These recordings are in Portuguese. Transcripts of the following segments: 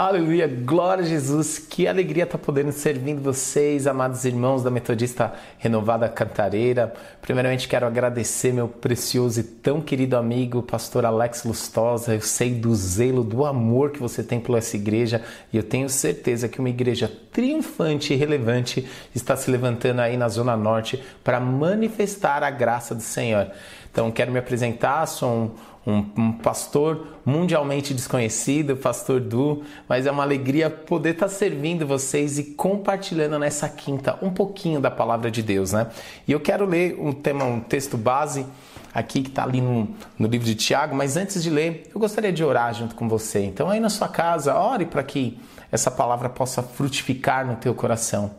Aleluia, glória a Jesus, que alegria estar podendo servindo vocês, amados irmãos da Metodista Renovada Cantareira. Primeiramente quero agradecer meu precioso e tão querido amigo, pastor Alex Lustosa. Eu sei do zelo, do amor que você tem pela essa igreja e eu tenho certeza que uma igreja triunfante e relevante está se levantando aí na Zona Norte para manifestar a graça do Senhor. Então quero me apresentar, sou um um, um, pastor mundialmente desconhecido, pastor Du, mas é uma alegria poder estar servindo vocês e compartilhando nessa quinta um pouquinho da palavra de Deus, né? E eu quero ler um tema, um texto base aqui que está ali no, no livro de Tiago, mas antes de ler, eu gostaria de orar junto com você. Então aí na sua casa, ore para que essa palavra possa frutificar no teu coração.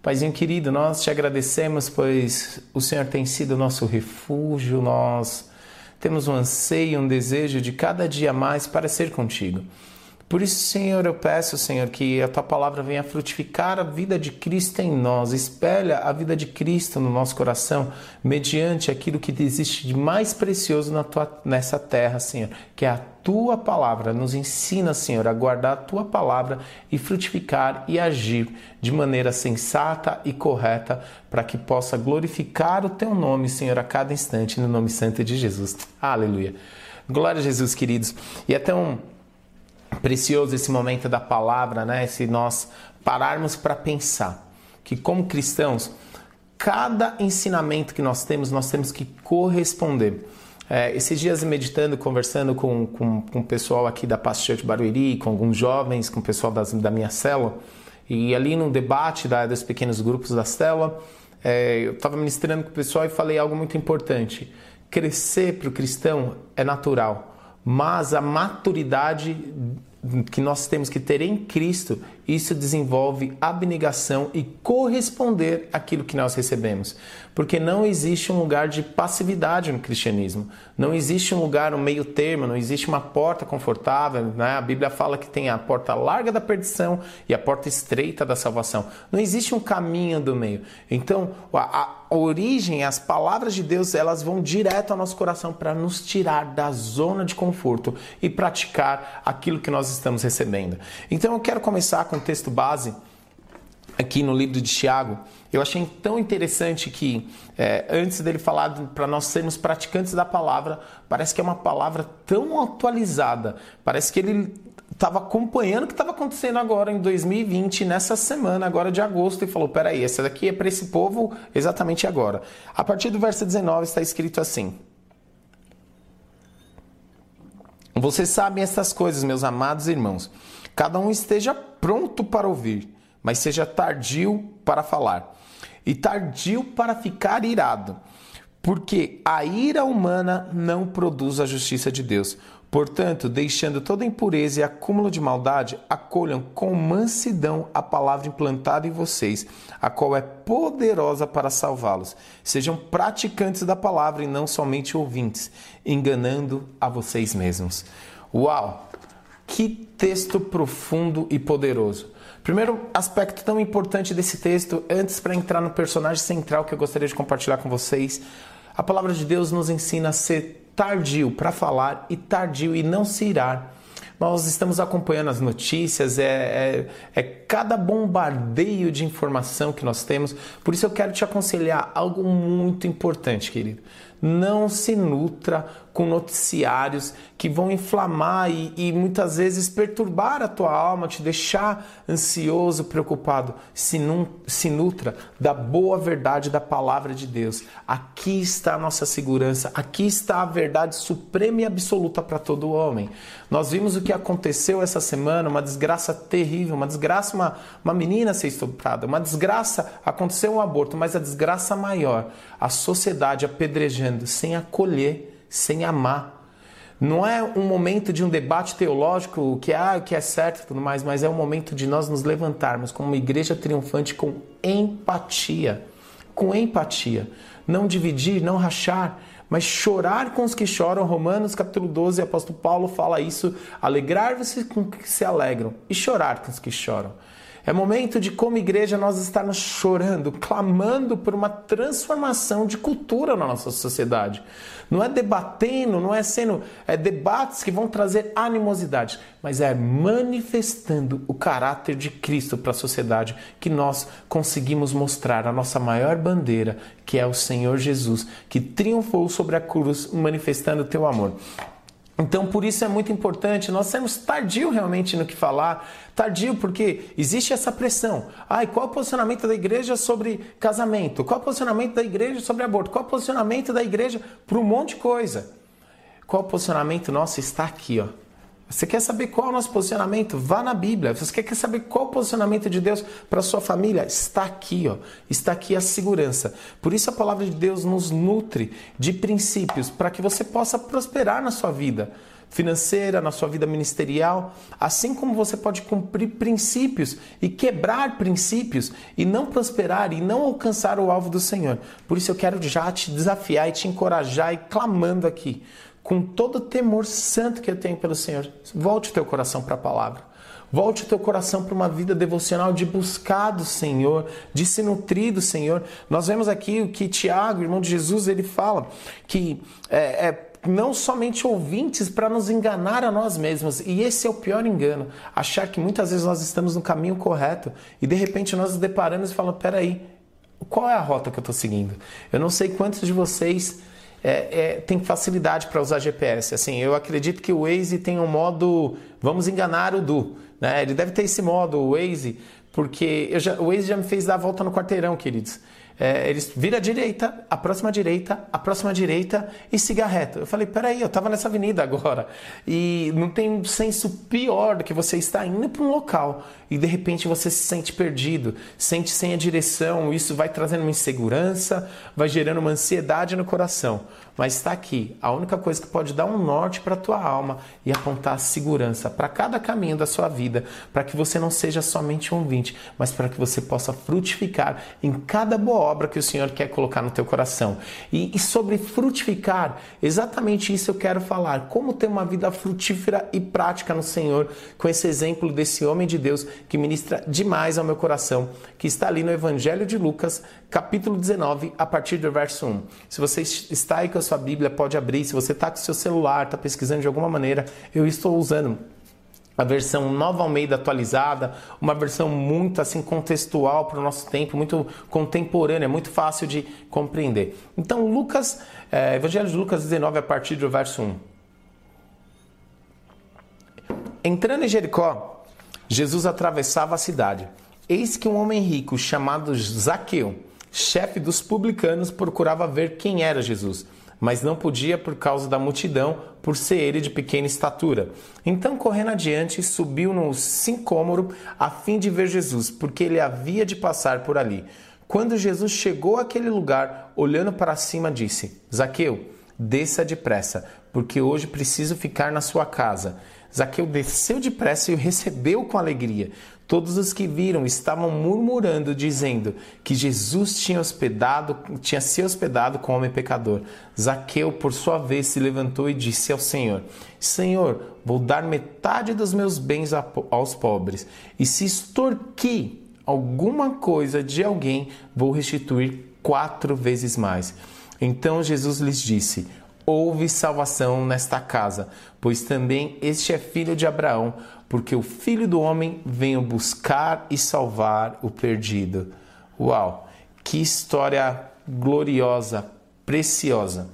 Paizinho querido, nós te agradecemos, pois o Senhor tem sido nosso refúgio, nós temos um anseio, um desejo de cada dia mais para ser contigo. Por isso, Senhor, eu peço, Senhor, que a tua palavra venha frutificar a vida de Cristo em nós, espelha a vida de Cristo no nosso coração, mediante aquilo que existe de mais precioso na tua, nessa terra, Senhor, que é a tua palavra. Nos ensina, Senhor, a guardar a tua palavra e frutificar e agir de maneira sensata e correta, para que possa glorificar o teu nome, Senhor, a cada instante, no nome santo de Jesus. Aleluia. Glória a Jesus, queridos. E até um precioso esse momento da palavra, né? Se nós pararmos para pensar que como cristãos, cada ensinamento que nós temos, nós temos que corresponder. É, esses dias meditando, conversando com, com, com o pessoal aqui da Past Church Barueri, com alguns jovens, com o pessoal das, da minha célula, e ali num debate da, dos pequenos grupos da célula, é, eu estava ministrando com o pessoal e falei algo muito importante. Crescer para o cristão é natural, mas a maturidade que nós temos que ter em Cristo, isso desenvolve abnegação e corresponder àquilo que nós recebemos. Porque não existe um lugar de passividade no cristianismo. Não existe um lugar, um meio termo, não existe uma porta confortável. Né? A Bíblia fala que tem a porta larga da perdição e a porta estreita da salvação. Não existe um caminho do meio. Então, a, a origem, as palavras de Deus, elas vão direto ao nosso coração para nos tirar da zona de conforto e praticar aquilo que nós estamos recebendo. Então eu quero começar com o texto base aqui no livro de Tiago. Eu achei tão interessante que é, antes dele falar para nós sermos praticantes da palavra, parece que é uma palavra tão atualizada. Parece que ele estava acompanhando o que estava acontecendo agora em 2020, nessa semana agora de agosto, e falou: peraí, essa daqui é para esse povo exatamente agora. A partir do verso 19 está escrito assim. Vocês sabem essas coisas, meus amados irmãos. Cada um esteja pronto para ouvir, mas seja tardio para falar, e tardio para ficar irado, porque a ira humana não produz a justiça de Deus. Portanto, deixando toda impureza e acúmulo de maldade, acolham com mansidão a palavra implantada em vocês, a qual é poderosa para salvá-los. Sejam praticantes da palavra e não somente ouvintes, enganando a vocês mesmos. Uau! Que texto profundo e poderoso. Primeiro aspecto tão importante desse texto, antes para entrar no personagem central que eu gostaria de compartilhar com vocês, a palavra de Deus nos ensina a ser tardio para falar e tardio e não se irar. Nós estamos acompanhando as notícias, é, é, é, cada bombardeio de informação que nós temos. Por isso eu quero te aconselhar algo muito importante, querido. Não se nutra com noticiários que vão inflamar e, e, muitas vezes perturbar a tua alma, te deixar ansioso, preocupado. Se, num, se nutra da boa verdade da palavra de Deus. Aqui está a nossa segurança, aqui está a verdade suprema e absoluta para todo homem. Nós vimos o que aconteceu essa semana, uma desgraça terrível, uma desgraça, uma, uma menina ser estuprada, uma desgraça, aconteceu um aborto, mas a desgraça maior, a sociedade apedrejando sem acolher, sem amar. Não é um momento de um debate teológico que ah, o que é certo e tudo mais, mas é um momento de nós nos levantarmos como uma igreja triunfante com empatia. Com empatia. Não dividir, não rachar, mas chorar com os que choram. Romanos capítulo 12, o apóstolo Paulo fala isso: alegrar-se com os que se alegram e chorar com os que choram. É momento de, como igreja, nós estarmos chorando, clamando por uma transformação de cultura na nossa sociedade. Não é debatendo, não é sendo é, debates que vão trazer animosidade, mas é manifestando o caráter de Cristo para a sociedade que nós conseguimos mostrar a nossa maior bandeira, que é o Senhor Jesus, que triunfou sobre a cruz, manifestando o teu amor. Então, por isso é muito importante nós sermos tardio realmente no que falar. Tardio porque existe essa pressão. Ai, qual é o posicionamento da igreja sobre casamento? Qual é o posicionamento da igreja sobre aborto? Qual é o posicionamento da igreja para um monte de coisa? Qual o posicionamento nosso está aqui, ó. Você quer saber qual é o nosso posicionamento? Vá na Bíblia. Você quer saber qual é o posicionamento de Deus para sua família? Está aqui, ó. Está aqui a segurança. Por isso a palavra de Deus nos nutre de princípios para que você possa prosperar na sua vida financeira, na sua vida ministerial, assim como você pode cumprir princípios e quebrar princípios e não prosperar e não alcançar o alvo do Senhor. Por isso eu quero já te desafiar e te encorajar e clamando aqui com todo o temor santo que eu tenho pelo Senhor, volte o teu coração para a palavra. Volte o teu coração para uma vida devocional de buscar do Senhor, de se nutrir do Senhor. Nós vemos aqui o que Tiago, irmão de Jesus, ele fala que é, é não somente ouvintes para nos enganar a nós mesmos. E esse é o pior engano. Achar que muitas vezes nós estamos no caminho correto e de repente nós nos deparamos e falamos: peraí, qual é a rota que eu estou seguindo? Eu não sei quantos de vocês é, é, tem facilidade para usar GPS. Assim, eu acredito que o Waze tem um modo vamos enganar o Du. Né? Ele deve ter esse modo, o Waze, porque já, o Waze já me fez dar a volta no quarteirão, queridos é, eles vira à direita, a próxima direita, a próxima direita e siga reto. Eu falei, peraí, eu estava nessa avenida agora. E não tem um senso pior do que você estar indo para um local e de repente você se sente perdido, sente sem a direção, isso vai trazendo uma insegurança, vai gerando uma ansiedade no coração. Mas está aqui, a única coisa que pode dar um norte para a tua alma e apontar segurança para cada caminho da sua vida, para que você não seja somente um ouvinte, mas para que você possa frutificar em cada boa obra que o Senhor quer colocar no teu coração. E, e sobre frutificar, exatamente isso eu quero falar. Como ter uma vida frutífera e prática no Senhor, com esse exemplo desse homem de Deus que ministra demais ao meu coração, que está ali no Evangelho de Lucas, capítulo 19, a partir do verso 1. Se você está aí com a sua Bíblia, pode abrir. Se você está com seu celular, está pesquisando de alguma maneira, eu estou usando a versão Nova Almeida atualizada, uma versão muito assim contextual para o nosso tempo, muito contemporânea, muito fácil de compreender. Então, Lucas, é, Evangelho de Lucas 19, a partir do verso 1. Entrando em Jericó, Jesus atravessava a cidade. Eis que um homem rico chamado Zaqueu, chefe dos publicanos, procurava ver quem era Jesus mas não podia por causa da multidão, por ser ele de pequena estatura. Então, correndo adiante, subiu no sincômoro a fim de ver Jesus, porque ele havia de passar por ali. Quando Jesus chegou àquele lugar, olhando para cima, disse: Zaqueu, desça depressa, porque hoje preciso ficar na sua casa. Zaqueu desceu depressa e o recebeu com alegria. Todos os que viram estavam murmurando, dizendo que Jesus tinha hospedado, tinha se hospedado com o homem pecador. Zaqueu, por sua vez, se levantou e disse ao Senhor: Senhor, vou dar metade dos meus bens aos pobres, e se extorqui alguma coisa de alguém, vou restituir quatro vezes mais. Então Jesus lhes disse: Houve salvação nesta casa, pois também este é filho de Abraão porque o Filho do Homem veio buscar e salvar o perdido. Uau, que história gloriosa, preciosa.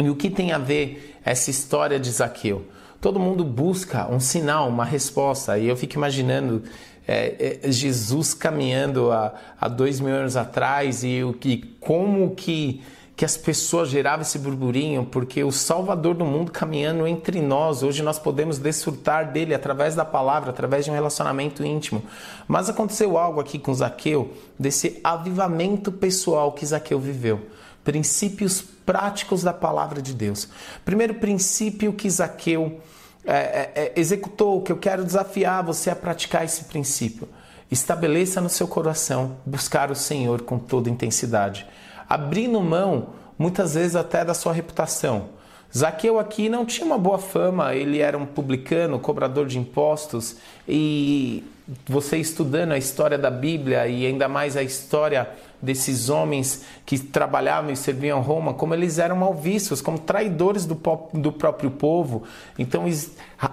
E o que tem a ver essa história de Zaqueu? Todo mundo busca um sinal, uma resposta. E eu fico imaginando é, é, Jesus caminhando há, dois mil anos atrás e o que, como que que as pessoas geravam esse burburinho, porque o Salvador do mundo caminhando entre nós, hoje nós podemos desfrutar dele através da palavra, através de um relacionamento íntimo. Mas aconteceu algo aqui com Zaqueu, desse avivamento pessoal que Zaqueu viveu. Princípios práticos da palavra de Deus. Primeiro princípio que Zaqueu é, é, é executou, que eu quero desafiar você a praticar esse princípio. Estabeleça no seu coração buscar o Senhor com toda intensidade abrindo mão muitas vezes até da sua reputação. Zaqueu aqui não tinha uma boa fama, ele era um publicano, cobrador de impostos e você estudando a história da Bíblia e ainda mais a história desses homens que trabalhavam e serviam Roma, como eles eram mal vistos, como traidores do, do próprio povo. Então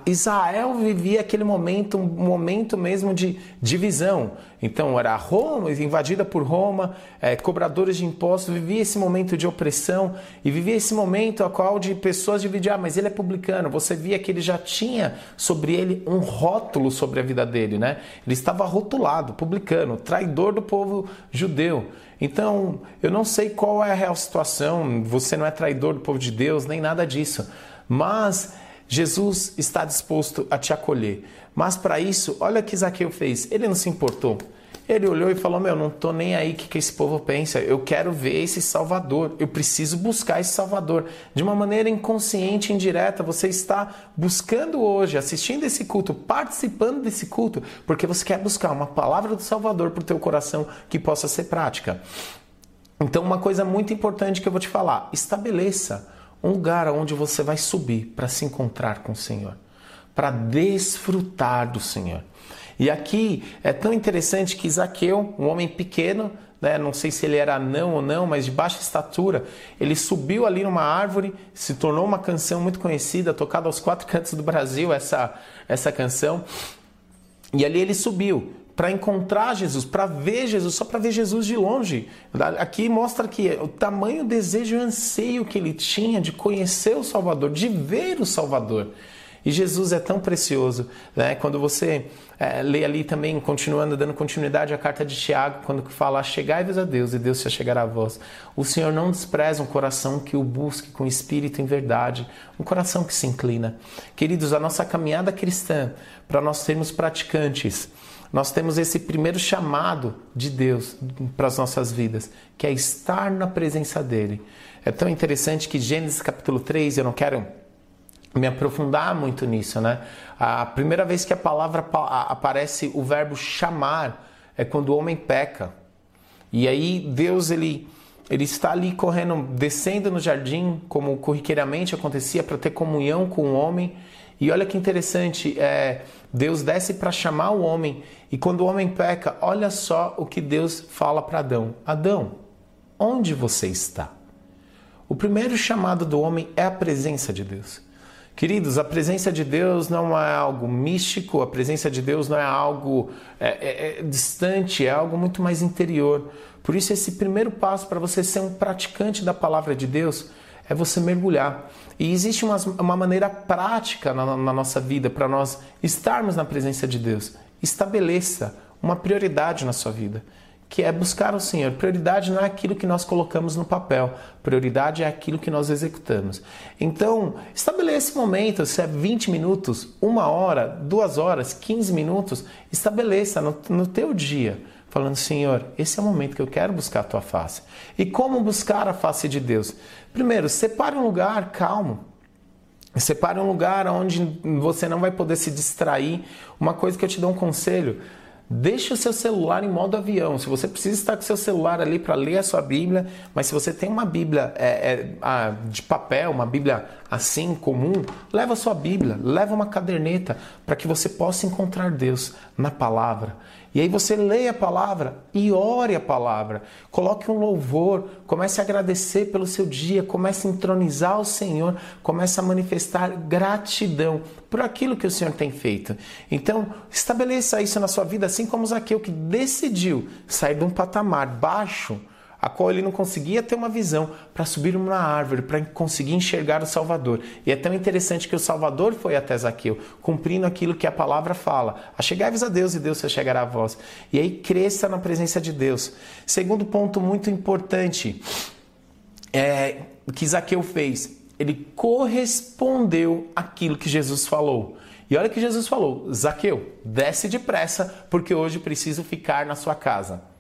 Israel vivia aquele momento, um momento mesmo de divisão. Então era Roma, invadida por Roma, é, cobradores de impostos, vivia esse momento de opressão e vivia esse momento a qual de pessoas dividiam, ah, mas ele é publicano. Você via que ele já tinha sobre ele um rótulo sobre a vida dele, né? Ele estava rotulado, publicano, traidor do povo judeu. Então, eu não sei qual é a real situação, você não é traidor do povo de Deus, nem nada disso. Mas Jesus está disposto a te acolher. Mas para isso, olha o que Zaqueu fez. Ele não se importou. Ele olhou e falou: Meu, não tô nem aí o que, que esse povo pensa. Eu quero ver esse Salvador. Eu preciso buscar esse Salvador. De uma maneira inconsciente, indireta, você está buscando hoje, assistindo esse culto, participando desse culto, porque você quer buscar uma palavra do Salvador para o teu coração que possa ser prática. Então, uma coisa muito importante que eu vou te falar: estabeleça um lugar onde você vai subir para se encontrar com o Senhor, para desfrutar do Senhor. E aqui é tão interessante que Zaqueu, um homem pequeno, né, não sei se ele era anão ou não, mas de baixa estatura, ele subiu ali numa árvore, se tornou uma canção muito conhecida, tocada aos quatro cantos do Brasil, essa, essa canção. E ali ele subiu para encontrar Jesus, para ver Jesus, só para ver Jesus de longe. Aqui mostra que o tamanho desejo e anseio que ele tinha de conhecer o Salvador, de ver o Salvador. E Jesus é tão precioso, né? Quando você é, lê ali também, continuando, dando continuidade à carta de Tiago, quando fala: Chegai-vos a Deus e Deus se chegará a vós. O Senhor não despreza um coração que o busque com espírito em verdade, um coração que se inclina. Queridos, a nossa caminhada cristã, para nós sermos praticantes, nós temos esse primeiro chamado de Deus para as nossas vidas, que é estar na presença dele. É tão interessante que Gênesis capítulo 3, eu não quero me aprofundar muito nisso, né? A primeira vez que a palavra aparece o verbo chamar é quando o homem peca. E aí Deus ele ele está ali correndo, descendo no jardim, como corriqueiramente acontecia para ter comunhão com o homem. E olha que interessante, é, Deus desce para chamar o homem e quando o homem peca, olha só o que Deus fala para Adão: Adão, onde você está? O primeiro chamado do homem é a presença de Deus. Queridos, a presença de Deus não é algo místico, a presença de Deus não é algo é, é, é distante, é algo muito mais interior. Por isso, esse primeiro passo para você ser um praticante da palavra de Deus é você mergulhar. E existe uma, uma maneira prática na, na nossa vida para nós estarmos na presença de Deus. Estabeleça uma prioridade na sua vida que é buscar o Senhor. Prioridade não é aquilo que nós colocamos no papel, prioridade é aquilo que nós executamos. Então, estabeleça esse momento, se é 20 minutos, uma hora, duas horas, 15 minutos, estabeleça no, no teu dia, falando, Senhor, esse é o momento que eu quero buscar a tua face. E como buscar a face de Deus? Primeiro, separe um lugar calmo, Separe um lugar onde você não vai poder se distrair. Uma coisa que eu te dou um conselho: Deixe o seu celular em modo avião. Se você precisa estar com o seu celular ali para ler a sua Bíblia, mas se você tem uma Bíblia é, é, de papel, uma Bíblia assim comum, leva a sua Bíblia, leva uma caderneta para que você possa encontrar Deus na palavra. E aí você leia a palavra e ore a palavra. Coloque um louvor, comece a agradecer pelo seu dia, comece a entronizar o Senhor, comece a manifestar gratidão por aquilo que o Senhor tem feito. Então, estabeleça isso na sua vida, assim como Zaqueu que decidiu sair de um patamar baixo a qual ele não conseguia ter uma visão para subir numa árvore, para conseguir enxergar o Salvador. E é tão interessante que o Salvador foi até Zaqueu, cumprindo aquilo que a palavra fala. Achegai-vos a Deus e Deus se chegará a vós. E aí cresça na presença de Deus. Segundo ponto muito importante é, que Zaqueu fez, ele correspondeu àquilo que Jesus falou. E olha que Jesus falou: Zaqueu, desce depressa, porque hoje preciso ficar na sua casa.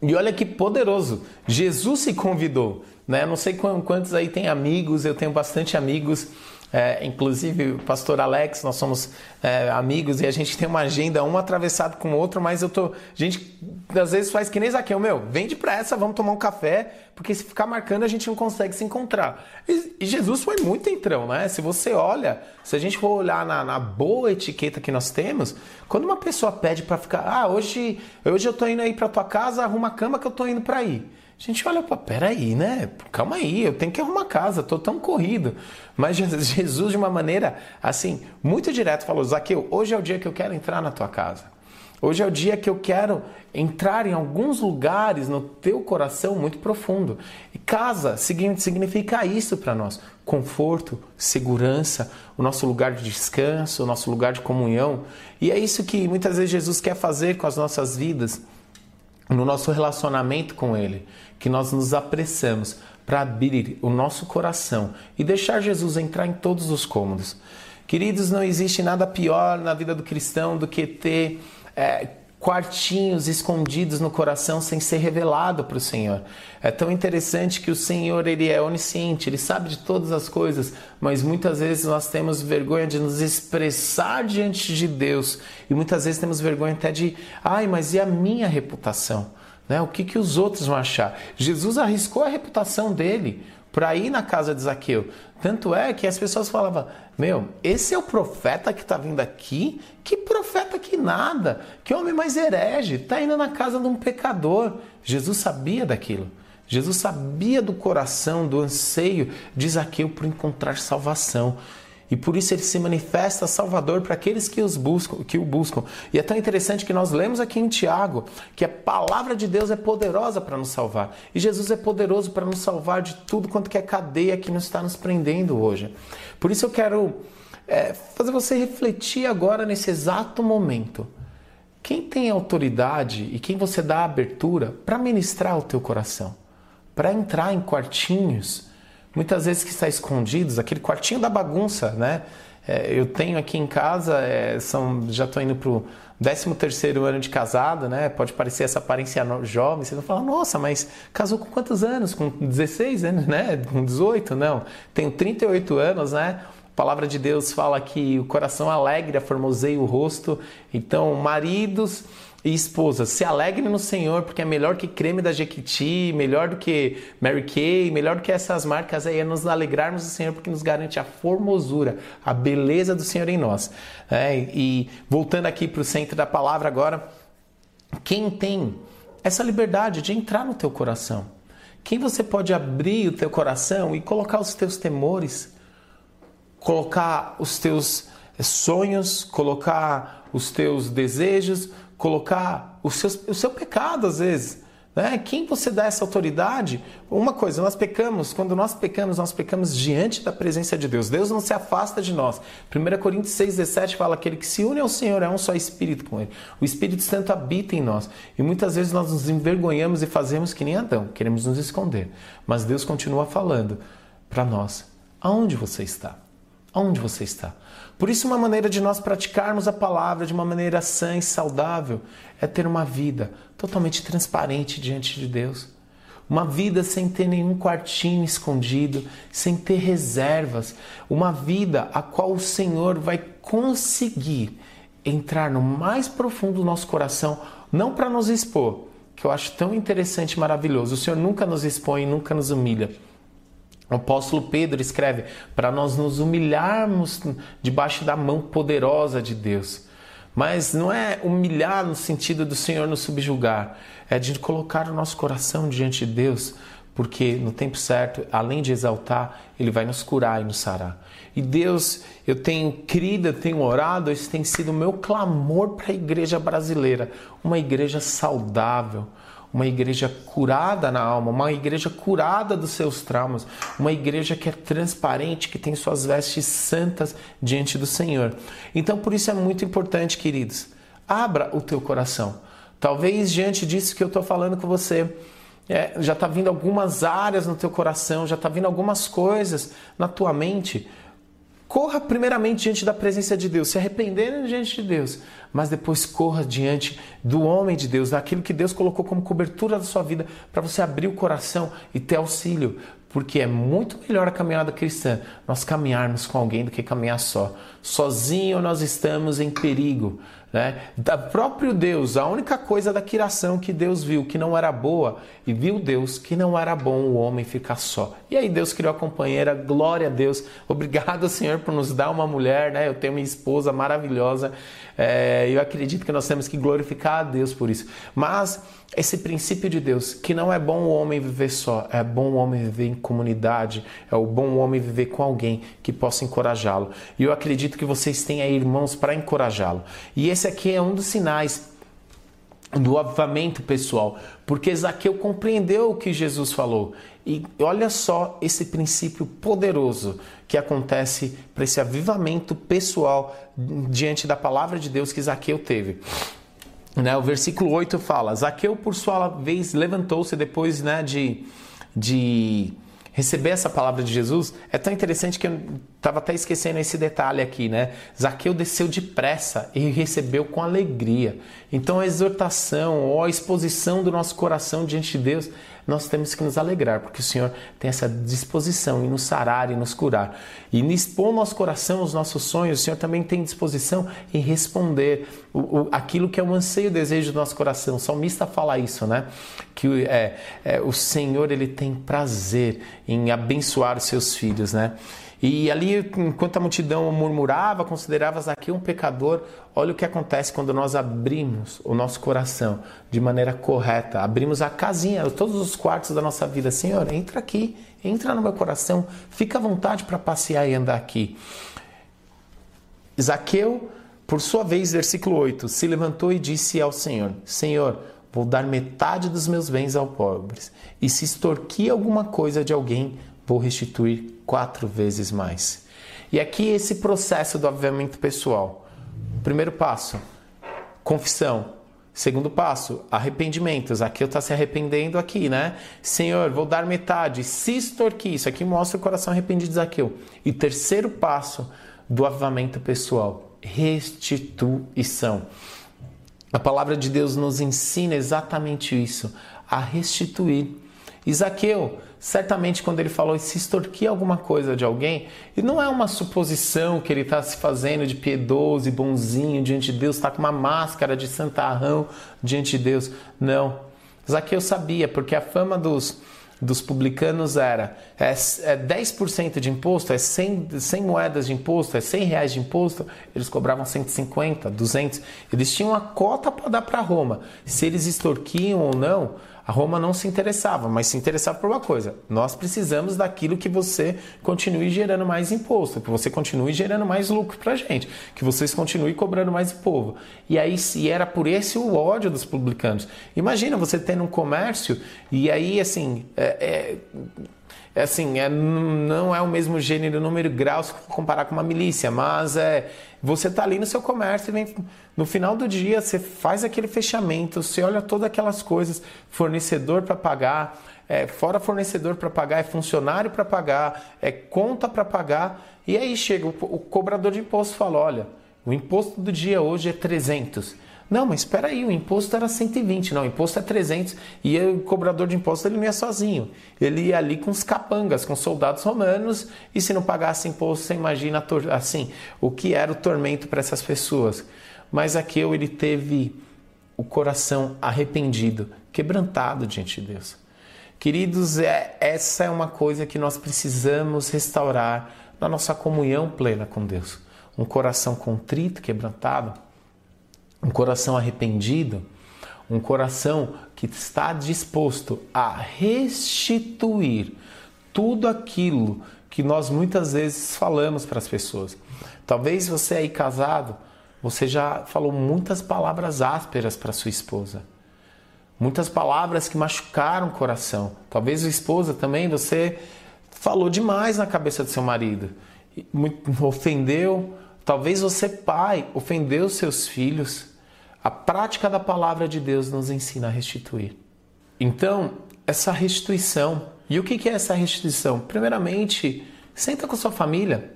E olha que poderoso, Jesus se convidou. Né? Não sei quantos aí tem amigos, eu tenho bastante amigos É, inclusive, o pastor Alex, nós somos é, amigos e a gente tem uma agenda, um atravessado com o outro, mas eu tô. A gente às vezes faz que nem Zaqueu, meu, vem depressa, vamos tomar um café, porque se ficar marcando a gente não consegue se encontrar. E, e Jesus foi muito entrão, né? Se você olha, se a gente for olhar na, na boa etiqueta que nós temos, quando uma pessoa pede para ficar, ah, hoje, hoje eu tô indo aí para tua casa, arruma a cama que eu tô indo para ir. A gente olha para, peraí, né? Calma aí, eu tenho que arrumar casa, tô tão corrido. Mas Jesus, de uma maneira assim, muito direto, falou: Zaqueu, hoje é o dia que eu quero entrar na tua casa. Hoje é o dia que eu quero entrar em alguns lugares no teu coração muito profundo. E casa significa isso para nós: conforto, segurança, o nosso lugar de descanso, o nosso lugar de comunhão. E é isso que muitas vezes Jesus quer fazer com as nossas vidas no nosso relacionamento com Ele, que nós nos apressamos para abrir o nosso coração e deixar Jesus entrar em todos os cômodos. Queridos, não existe nada pior na vida do cristão do que ter é, quartinhos escondidos no coração sem ser revelado para o Senhor. É tão interessante que o Senhor ele é onisciente, ele sabe de todas as coisas, mas muitas vezes nós temos vergonha de nos expressar diante de Deus e muitas vezes temos vergonha até de, ai, mas e a minha reputação? Né? O que, que os outros vão achar? Jesus arriscou a reputação dele para ir na casa de Zaqueu. Tanto é que as pessoas falavam: Meu, esse é o profeta que está vindo aqui? Que profeta que nada? Que homem mais herege? Está indo na casa de um pecador. Jesus sabia daquilo. Jesus sabia do coração, do anseio de Zaqueu por encontrar salvação. E por isso ele se manifesta Salvador para aqueles que, os buscam, que o buscam. E é tão interessante que nós lemos aqui em Tiago que a palavra de Deus é poderosa para nos salvar. E Jesus é poderoso para nos salvar de tudo quanto que é cadeia que nos está nos prendendo hoje. Por isso eu quero é, fazer você refletir agora nesse exato momento. Quem tem autoridade e quem você dá abertura para ministrar o teu coração? Para entrar em quartinhos muitas vezes que está escondidos, aquele quartinho da bagunça, né? É, eu tenho aqui em casa, é, são, já estou indo para o 13 terceiro ano de casado, né? Pode parecer essa aparência jovem, você vai falar, nossa, mas casou com quantos anos? Com 16 anos, né? Com 18? Não, tenho 38 anos, né? A palavra de Deus fala que o coração alegre formoseia o rosto. Então, maridos e esposa, se alegre no Senhor, porque é melhor que creme da Jequiti, melhor do que Mary Kay, melhor do que essas marcas aí, é nos alegrarmos no Senhor, porque nos garante a formosura, a beleza do Senhor em nós. É, e voltando aqui para o centro da palavra agora, quem tem essa liberdade de entrar no teu coração? Quem você pode abrir o teu coração e colocar os teus temores, colocar os teus sonhos, colocar os teus desejos, colocar o seu, o seu pecado às vezes. Né? Quem você dá essa autoridade? Uma coisa, nós pecamos, quando nós pecamos, nós pecamos diante da presença de Deus. Deus não se afasta de nós. 1 Coríntios 6,17 fala: aquele que se une ao Senhor é um só espírito com ele. O Espírito Santo habita em nós. E muitas vezes nós nos envergonhamos e fazemos que nem Adão, queremos nos esconder. Mas Deus continua falando para nós: aonde você está? Aonde você está? Por isso, uma maneira de nós praticarmos a palavra de uma maneira sã e saudável é ter uma vida totalmente transparente diante de Deus. Uma vida sem ter nenhum quartinho escondido, sem ter reservas. Uma vida a qual o Senhor vai conseguir entrar no mais profundo do nosso coração, não para nos expor, que eu acho tão interessante e maravilhoso. O Senhor nunca nos expõe, nunca nos humilha o apóstolo Pedro escreve para nós nos humilharmos debaixo da mão poderosa de Deus. Mas não é humilhar no sentido do Senhor nos subjugar, é de colocar o nosso coração diante de Deus, porque no tempo certo, além de exaltar, Ele vai nos curar e nos sarar. E Deus, eu tenho crido, eu tenho orado, esse tem sido o meu clamor para a igreja brasileira, uma igreja saudável, uma igreja curada na alma, uma igreja curada dos seus traumas, uma igreja que é transparente, que tem suas vestes santas diante do Senhor. Então, por isso é muito importante, queridos, abra o teu coração. Talvez diante disso que eu estou falando com você, é, já está vindo algumas áreas no teu coração, já está vindo algumas coisas na tua mente. Corra primeiramente diante da presença de Deus, se arrependendo diante de Deus, mas depois corra diante do homem de Deus, daquilo que Deus colocou como cobertura da sua vida, para você abrir o coração e ter auxílio, Porque é muito melhor a caminhada cristã nós caminharmos com alguém do que caminhar só. Sozinho nós estamos em perigo. Né? Da próprio Deus, a única coisa da criação que Deus viu que não era boa, e viu Deus que não era bom o homem ficar só. E aí Deus criou a companheira, glória a Deus, obrigado Senhor por nos dar uma mulher, né? Eu tenho uma esposa maravilhosa, é, eu acredito que nós temos que glorificar a Deus por isso. Mas esse princípio de Deus, que não é bom o homem viver só, é bom o homem viver em comunidade, é o bom homem viver com alguém que possa encorajá-lo. E eu acredito que vocês têm aí irmãos para encorajá-lo. E esse aqui é um dos sinais do avivamento pessoal, porque Zaqueu compreendeu o que Jesus falou. E olha só esse princípio poderoso que acontece para esse avivamento pessoal diante da palavra de Deus que Zaqueu teve. Né, o versículo 8 fala: Zaqueu, por sua vez, levantou-se depois né, de, de receber essa palavra de Jesus. É tão interessante que eu estava até esquecendo esse detalhe aqui, né? Zaqueu desceu depressa e recebeu com alegria. Então a exortação ou a exposição do nosso coração diante de Deus nós temos que nos alegrar, porque o Senhor tem essa disposição em nos sarar e nos curar. E expor nosso coração, os nossos sonhos, o Senhor também tem disposição em responder o, o, aquilo que é o anseio, o desejo do nosso coração. O salmista fala isso, né? Que é, é, o Senhor ele tem prazer em abençoar os seus filhos, né? E ali, enquanto a multidão murmurava, considerava Zaqueu um pecador, olha o que acontece quando nós abrimos o nosso coração de maneira correta, abrimos a casinha, todos os quartos da nossa vida. Senhor, entra aqui, entra no meu coração, fica à vontade para passear e andar aqui. Zaqueu, por sua vez, versículo 8, se levantou e disse ao Senhor: Senhor, vou dar metade dos meus bens aos pobres, e se extorquir alguma coisa de alguém, vou restituir quatro vezes mais. E aqui esse processo do avivamento pessoal. Primeiro passo, confissão. Segundo passo, arrependimentos. Aqui eu estou se arrependendo aqui, né? Senhor, vou dar metade. Se extorquir, isso aqui mostra o coração arrependido de Zaqueu. E terceiro passo do avivamento pessoal, restituição. A palavra de Deus nos ensina exatamente isso, a restituir. Isaqueu, certamente quando ele falou se extorquir alguma coisa de alguém, e não é uma suposição que ele está se fazendo de piedoso e bonzinho diante de Deus, está com uma máscara de santarrão diante de Deus. Não. Zaqueu sabia, porque a fama dos, dos publicanos era é, é 10% de imposto, é 100, 100 moedas de imposto, é 100 reais de imposto, eles cobravam 150, 200. Eles tinham uma cota para dar para Roma. Se eles extorquiam ou não, a Roma não se interessava, mas se interessava por uma coisa: nós precisamos daquilo que você continue gerando mais imposto, que você continue gerando mais lucro para a gente, que vocês continuem cobrando mais povo. E aí, se era por esse o ódio dos publicanos. Imagina você tendo um comércio e aí, assim, é, é é assim, é, não é o mesmo gênero, número, grau se comparar com uma milícia, mas é, você está ali no seu comércio, vem, no final do dia você faz aquele fechamento, você olha todas aquelas coisas, fornecedor para pagar, é, fora fornecedor para pagar, é funcionário para pagar, é conta para pagar, e aí chega o, o cobrador de imposto fala, olha, o imposto do dia hoje é 300 não, mas espera aí, o imposto era 120, não, o imposto é 300 e o cobrador de imposto ele não ia sozinho. Ele ia ali com os capangas, com soldados romanos e se não pagasse imposto, você imagina assim, o que era o tormento para essas pessoas. Mas Aqueu ele teve o coração arrependido, quebrantado diante de Deus. Queridos, é, essa é uma coisa que nós precisamos restaurar na nossa comunhão plena com Deus. Um coração contrito, quebrantado, um coração arrependido, um coração que está disposto a restituir tudo aquilo que nós muitas vezes falamos para as pessoas. Talvez você aí casado, você já falou muitas palavras ásperas para sua esposa. Muitas palavras que machucaram o coração. Talvez a esposa também, você falou demais na cabeça do seu marido. Ofendeu. Talvez você, pai, ofendeu seus filhos. A prática da palavra de Deus nos ensina a restituir. Então, essa restituição. E o que é essa restituição? Primeiramente, senta com sua família,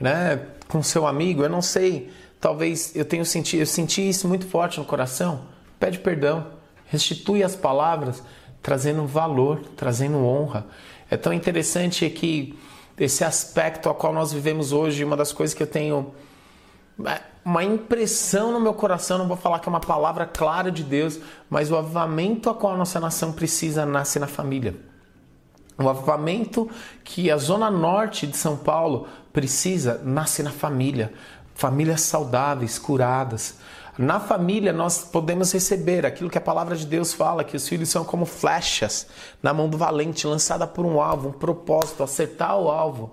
né? com seu amigo. Eu não sei, talvez eu tenha sentido, eu senti isso muito forte no coração. Pede perdão, restitui as palavras, trazendo valor, trazendo honra. É tão interessante que esse aspecto ao qual nós vivemos hoje, uma das coisas que eu tenho uma impressão no meu coração, não vou falar que é uma palavra clara de Deus, mas o avivamento a qual a nossa nação precisa nasce na família. O avivamento que a zona norte de São Paulo precisa nasce na família. Famílias saudáveis, curadas. Na família nós podemos receber aquilo que a palavra de Deus fala, que os filhos são como flechas na mão do valente, lançada por um alvo, um propósito, acertar o alvo.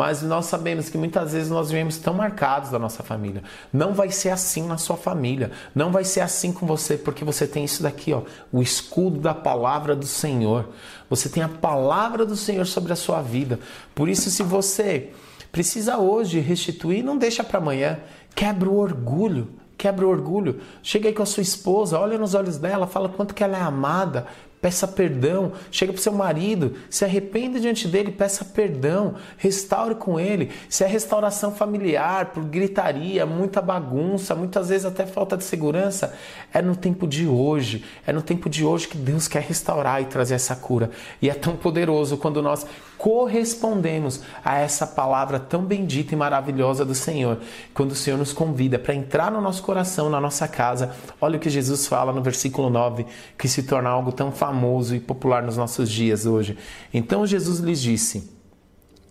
Mas nós sabemos que muitas vezes nós vivemos tão marcados da nossa família. Não vai ser assim na sua família. Não vai ser assim com você, porque você tem isso daqui, ó, o escudo da palavra do Senhor. Você tem a palavra do Senhor sobre a sua vida. Por isso, se você precisa hoje restituir, não deixa para amanhã. Quebra o orgulho quebra o orgulho. Chega aí com a sua esposa, olha nos olhos dela, fala quanto que ela é amada, peça perdão. Chega para o seu marido, se arrependa diante dele, peça perdão, restaure com ele. Se é restauração familiar, por gritaria, muita bagunça, muitas vezes até falta de segurança, é no tempo de hoje. É no tempo de hoje que Deus quer restaurar e trazer essa cura. E é tão poderoso quando nós correspondemos a essa palavra tão bendita e maravilhosa do Senhor. Quando o Senhor nos convida para entrar no nosso coração, na nossa casa, olha o que Jesus fala no versículo 9, que se torna algo tão famoso e popular nos nossos dias hoje. Então Jesus lhes disse: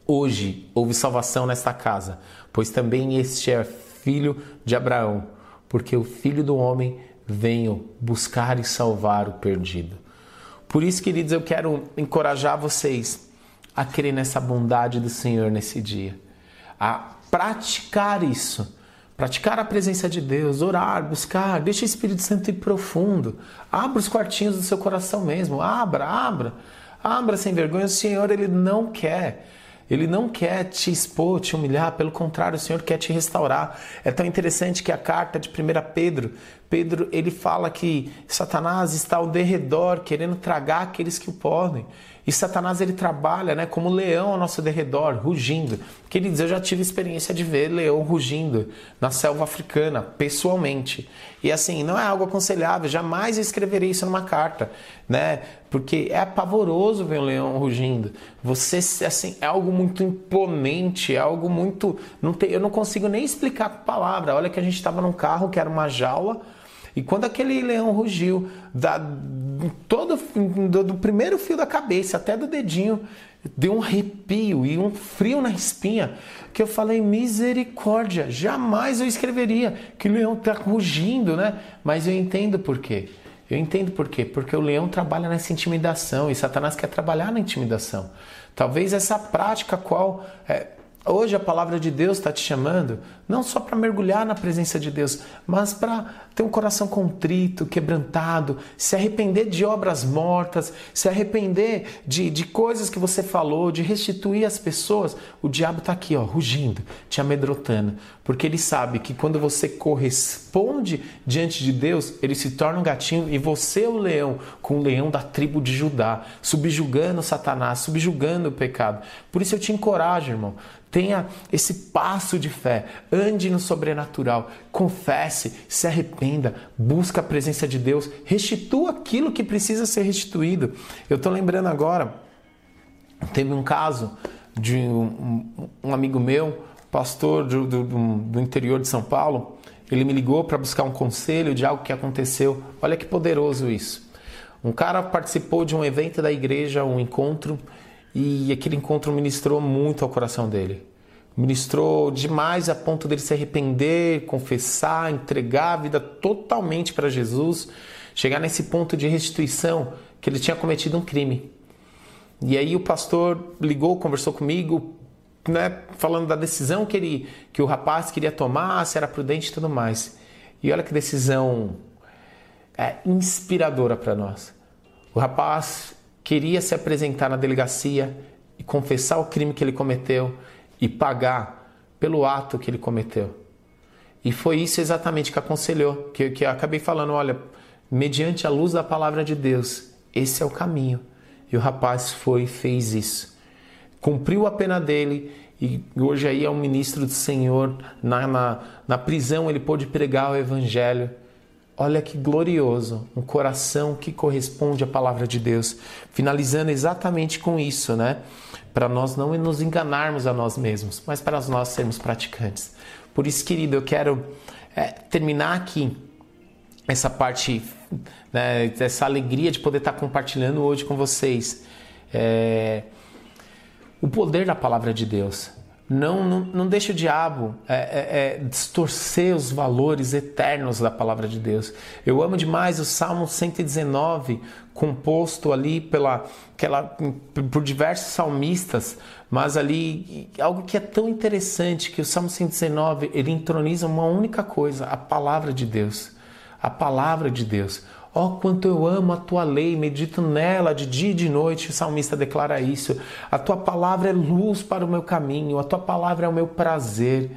Hoje houve salvação nesta casa, pois também este é filho de Abraão, porque o filho do homem veio buscar e salvar o perdido. Por isso, queridos, eu quero encorajar vocês a crer nessa bondade do Senhor nesse dia, a praticar isso, praticar a presença de Deus, orar, buscar, deixa o Espírito Santo ir profundo, abra os quartinhos do seu coração mesmo, abra, abra, abra sem vergonha. O Senhor ele não quer ele não quer te expor, te humilhar, pelo contrário, o Senhor quer te restaurar. É tão interessante que a carta de 1 Pedro, Pedro ele fala que Satanás está ao derredor, querendo tragar aqueles que o podem. E Satanás ele trabalha né, como leão ao nosso derredor, rugindo. Queridos, eu já tive experiência de ver leão rugindo na selva africana, pessoalmente. E assim, não é algo aconselhável, jamais escreverei isso numa carta, né? Porque é pavoroso ver um leão rugindo. Você, assim, é algo muito imponente, é algo muito. Não tem, eu não consigo nem explicar com palavra. Olha que a gente estava num carro que era uma jaula e quando aquele leão rugiu, da, todo do, do primeiro fio da cabeça até do dedinho, deu um arrepio e um frio na espinha, que eu falei, misericórdia, jamais eu escreveria que o leão está rugindo, né? Mas eu entendo por quê. Eu entendo por quê. Porque o leão trabalha nessa intimidação e Satanás quer trabalhar na intimidação. Talvez essa prática qual é, Hoje a palavra de Deus está te chamando não só para mergulhar na presença de Deus, mas para ter um coração contrito, quebrantado, se arrepender de obras mortas, se arrepender de, de coisas que você falou, de restituir as pessoas. O diabo está aqui, ó, rugindo, te amedrontando, porque ele sabe que quando você corresponde diante de Deus, ele se torna um gatinho e você é o leão, com o leão da tribo de Judá, subjugando Satanás, subjugando o pecado. Por isso eu te encorajo, irmão. Tenha esse passo de fé, ande no sobrenatural, confesse, se arrependa, busca a presença de Deus, restitua aquilo que precisa ser restituído. Eu estou lembrando agora, teve um caso de um, um amigo meu, pastor do, do, do interior de São Paulo, ele me ligou para buscar um conselho de algo que aconteceu. Olha que poderoso isso. Um cara participou de um evento da igreja, um encontro, e aquele encontro ministrou muito ao coração dele. Ministrou demais a ponto dele se arrepender, confessar, entregar a vida totalmente para Jesus, chegar nesse ponto de restituição que ele tinha cometido um crime. E aí o pastor ligou, conversou comigo, né, falando da decisão que ele, que o rapaz queria tomar, se era prudente e tudo mais. E olha que decisão é, inspiradora para nós. O rapaz queria se apresentar na delegacia e confessar o crime que ele cometeu e pagar pelo ato que ele cometeu. E foi isso exatamente que aconselhou, que, que eu acabei falando, olha, mediante a luz da palavra de Deus, esse é o caminho. E o rapaz foi fez isso. Cumpriu a pena dele e hoje aí é um ministro do Senhor. Na, na, na prisão ele pôde pregar o evangelho. Olha que glorioso, um coração que corresponde à palavra de Deus. Finalizando exatamente com isso, né? Para nós não nos enganarmos a nós mesmos, mas para nós sermos praticantes. Por isso, querido, eu quero é, terminar aqui essa parte, né, essa alegria de poder estar compartilhando hoje com vocês é, o poder da palavra de Deus. Não, não, não deixe o diabo é, é, é, distorcer os valores eternos da palavra de Deus. Eu amo demais o Salmo 119, composto ali pela, aquela, por diversos salmistas, mas ali algo que é tão interessante que o Salmo 119 ele entroniza uma única coisa, a palavra de Deus. A palavra de Deus. Oh, quanto eu amo a tua lei, medito nela de dia e de noite. O salmista declara isso. A tua palavra é luz para o meu caminho, a tua palavra é o meu prazer.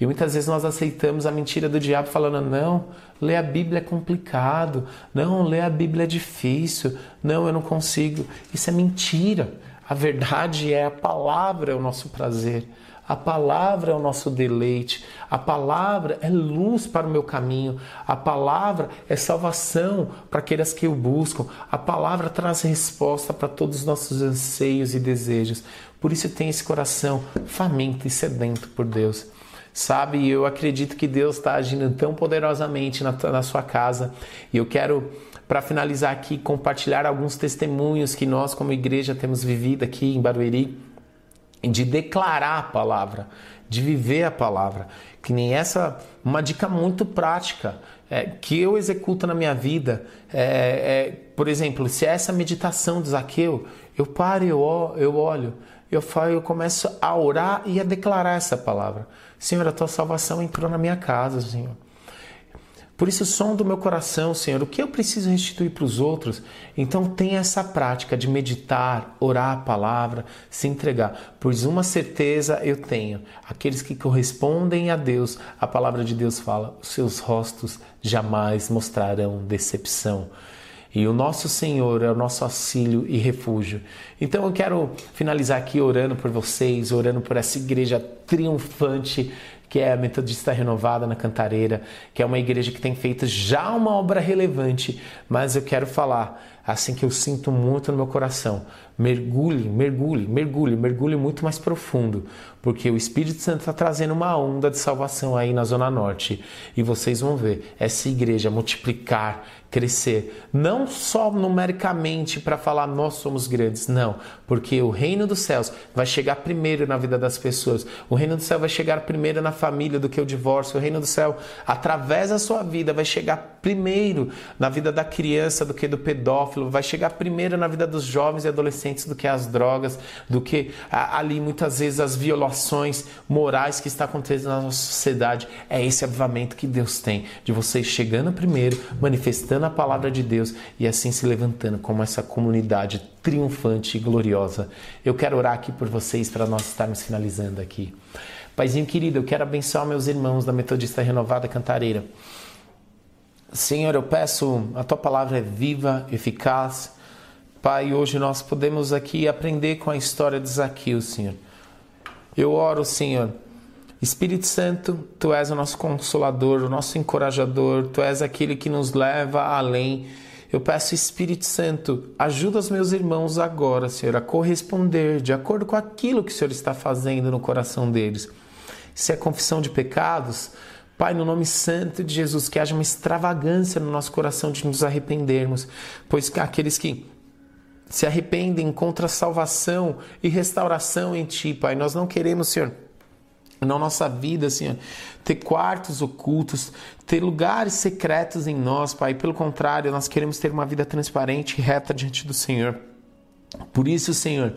E muitas vezes nós aceitamos a mentira do diabo falando: não, ler a Bíblia é complicado, não, ler a Bíblia é difícil, não, eu não consigo. Isso é mentira. A verdade é a palavra é o nosso prazer. A palavra é o nosso deleite, a palavra é luz para o meu caminho, a palavra é salvação para aqueles que o buscam, a palavra traz resposta para todos os nossos anseios e desejos. Por isso tem esse coração faminto e sedento por Deus. Sabe, eu acredito que Deus está agindo tão poderosamente na, na sua casa. E eu quero para finalizar aqui, compartilhar alguns testemunhos que nós, como igreja, temos vivido aqui em Barueri de declarar a palavra, de viver a palavra. Que nem essa, uma dica muito prática é, que eu executo na minha vida. É, é, por exemplo, se é essa meditação de Zaqueu, eu paro, eu, eu olho, eu falo, eu começo a orar e a declarar essa palavra. Senhor, a tua salvação entrou na minha casa, Senhor. Por isso, som do meu coração, Senhor, o que eu preciso restituir para os outros? Então, tenha essa prática de meditar, orar a palavra, se entregar. Pois uma certeza eu tenho: aqueles que correspondem a Deus, a palavra de Deus fala, os seus rostos jamais mostrarão decepção. E o nosso Senhor é o nosso auxílio e refúgio. Então eu quero finalizar aqui orando por vocês, orando por essa igreja triunfante que é a Metodista Renovada na Cantareira, que é uma igreja que tem feito já uma obra relevante, mas eu quero falar assim que eu sinto muito no meu coração. Mergulhe, mergulhe, mergulhe, mergulhe muito mais profundo, porque o Espírito Santo está trazendo uma onda de salvação aí na Zona Norte e vocês vão ver essa igreja multiplicar crescer, não só numericamente para falar nós somos grandes, não, porque o reino dos céus vai chegar primeiro na vida das pessoas. O reino do céu vai chegar primeiro na família do que o divórcio. O reino do céu, através da sua vida, vai chegar primeiro na vida da criança do que do pedófilo, vai chegar primeiro na vida dos jovens e adolescentes do que as drogas, do que ali muitas vezes as violações morais que está acontecendo na nossa sociedade. É esse avivamento que Deus tem de vocês chegando primeiro, manifestando a palavra de Deus e assim se levantando como essa comunidade triunfante e gloriosa. Eu quero orar aqui por vocês para nós estarmos finalizando aqui. Paizinho querido, eu quero abençoar meus irmãos da Metodista Renovada Cantareira. Senhor, eu peço, a tua palavra é viva, eficaz. Pai, hoje nós podemos aqui aprender com a história de Zaqueu, Senhor. Eu oro, Senhor, Espírito Santo, tu és o nosso consolador, o nosso encorajador, tu és aquele que nos leva além. Eu peço, Espírito Santo, ajuda os meus irmãos agora, Senhor, a corresponder de acordo com aquilo que o Senhor está fazendo no coração deles. Se é confissão de pecados, Pai, no nome santo de Jesus, que haja uma extravagância no nosso coração de nos arrependermos, pois aqueles que se arrependem encontram salvação e restauração em Ti, Pai. Nós não queremos, Senhor na nossa vida, Senhor, ter quartos ocultos, ter lugares secretos em nós, Pai. Pelo contrário, nós queremos ter uma vida transparente e reta diante do Senhor. Por isso, Senhor,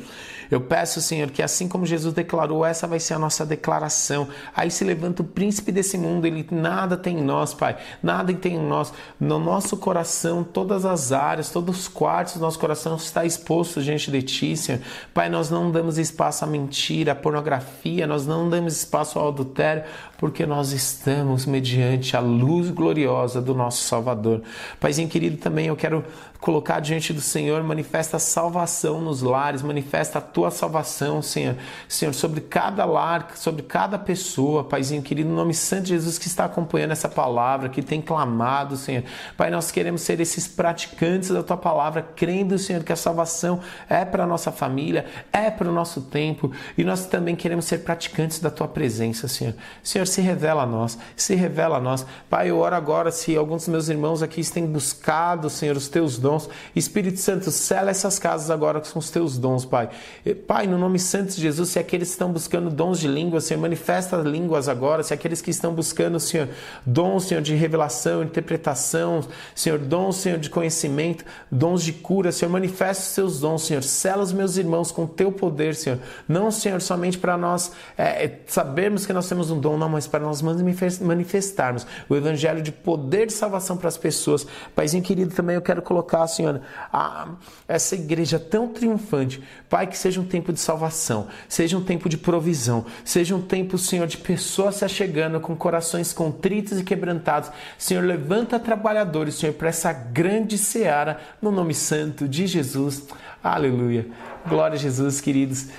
eu peço, Senhor, que assim como Jesus declarou, essa vai ser a nossa declaração. Aí se levanta o príncipe desse mundo, ele nada tem em nós, Pai, nada tem em nós. No nosso coração, todas as áreas, todos os quartos do nosso coração está exposto diante de Ti, Senhor. Pai, nós não damos espaço à mentira, à pornografia, nós não damos espaço ao adultério, porque nós estamos mediante a luz gloriosa do nosso Salvador. Paizinho querido, também eu quero colocar diante do Senhor, manifesta salvação nos lares, manifesta a tua salvação, Senhor. Senhor, sobre cada lar, sobre cada pessoa, Paizinho querido, no nome santo de Jesus que está acompanhando essa palavra, que tem clamado, Senhor. Pai, nós queremos ser esses praticantes da tua palavra, crendo, Senhor, que a salvação é para a nossa família, é para o nosso tempo, e nós também queremos ser praticantes da tua presença, Senhor. Senhor, se revela a nós, se revela a nós. Pai, eu oro agora se alguns dos meus irmãos aqui têm buscado, Senhor, os teus dons. Espírito Santo, sela essas casas agora com os teus dons, Pai. Pai, no nome santo de Jesus, se aqueles que estão buscando dons de língua, Senhor, manifesta as línguas agora. Se aqueles que estão buscando, Senhor, dons, Senhor, de revelação, interpretação, Senhor, dons, Senhor, de conhecimento, dons de cura, Senhor, manifesta os seus dons, Senhor. Sela os meus irmãos com o teu poder, Senhor. Não, Senhor, somente para nós é, sabermos que nós temos um dom, não, mas para nós manifestarmos o evangelho de poder de salvação para as pessoas. Paizinho querido, também eu quero colocar, Senhor, a, essa igreja tão triunfante. Pai, que seja um tempo de salvação, seja um tempo de provisão, seja um tempo, Senhor, de pessoas se achegando com corações contritos e quebrantados. Senhor, levanta trabalhadores, Senhor, para essa grande seara, no nome santo de Jesus. Aleluia. Glória a Jesus, queridos.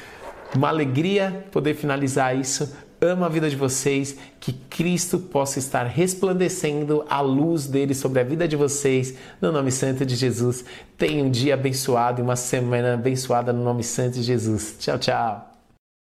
Uma alegria poder finalizar isso. Amo a vida de vocês, que Cristo possa estar resplandecendo a luz dele sobre a vida de vocês, no nome santo de Jesus. Tenha um dia abençoado e uma semana abençoada no nome santo de Jesus. Tchau, tchau.